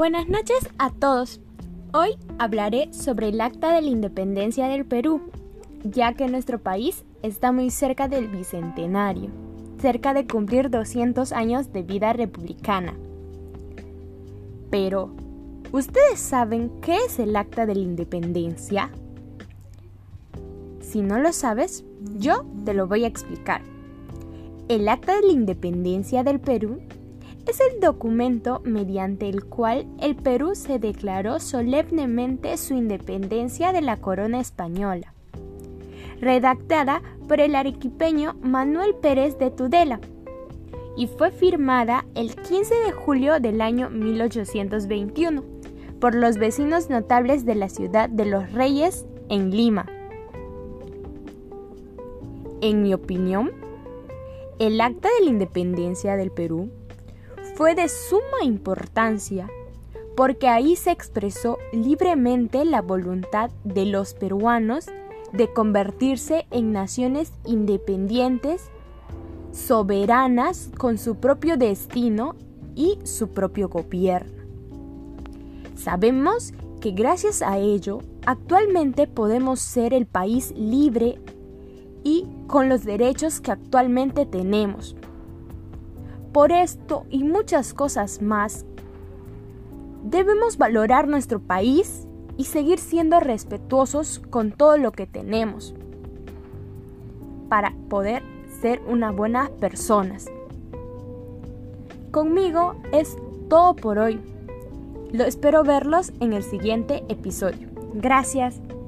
Buenas noches a todos. Hoy hablaré sobre el Acta de la Independencia del Perú, ya que nuestro país está muy cerca del Bicentenario, cerca de cumplir 200 años de vida republicana. Pero, ¿ustedes saben qué es el Acta de la Independencia? Si no lo sabes, yo te lo voy a explicar. El Acta de la Independencia del Perú es el documento mediante el cual el Perú se declaró solemnemente su independencia de la corona española, redactada por el arequipeño Manuel Pérez de Tudela y fue firmada el 15 de julio del año 1821 por los vecinos notables de la ciudad de los Reyes en Lima. En mi opinión, el Acta de la Independencia del Perú fue de suma importancia porque ahí se expresó libremente la voluntad de los peruanos de convertirse en naciones independientes, soberanas con su propio destino y su propio gobierno. Sabemos que gracias a ello actualmente podemos ser el país libre y con los derechos que actualmente tenemos. Por esto y muchas cosas más, debemos valorar nuestro país y seguir siendo respetuosos con todo lo que tenemos para poder ser unas buenas personas. Conmigo es todo por hoy. Lo espero verlos en el siguiente episodio. Gracias.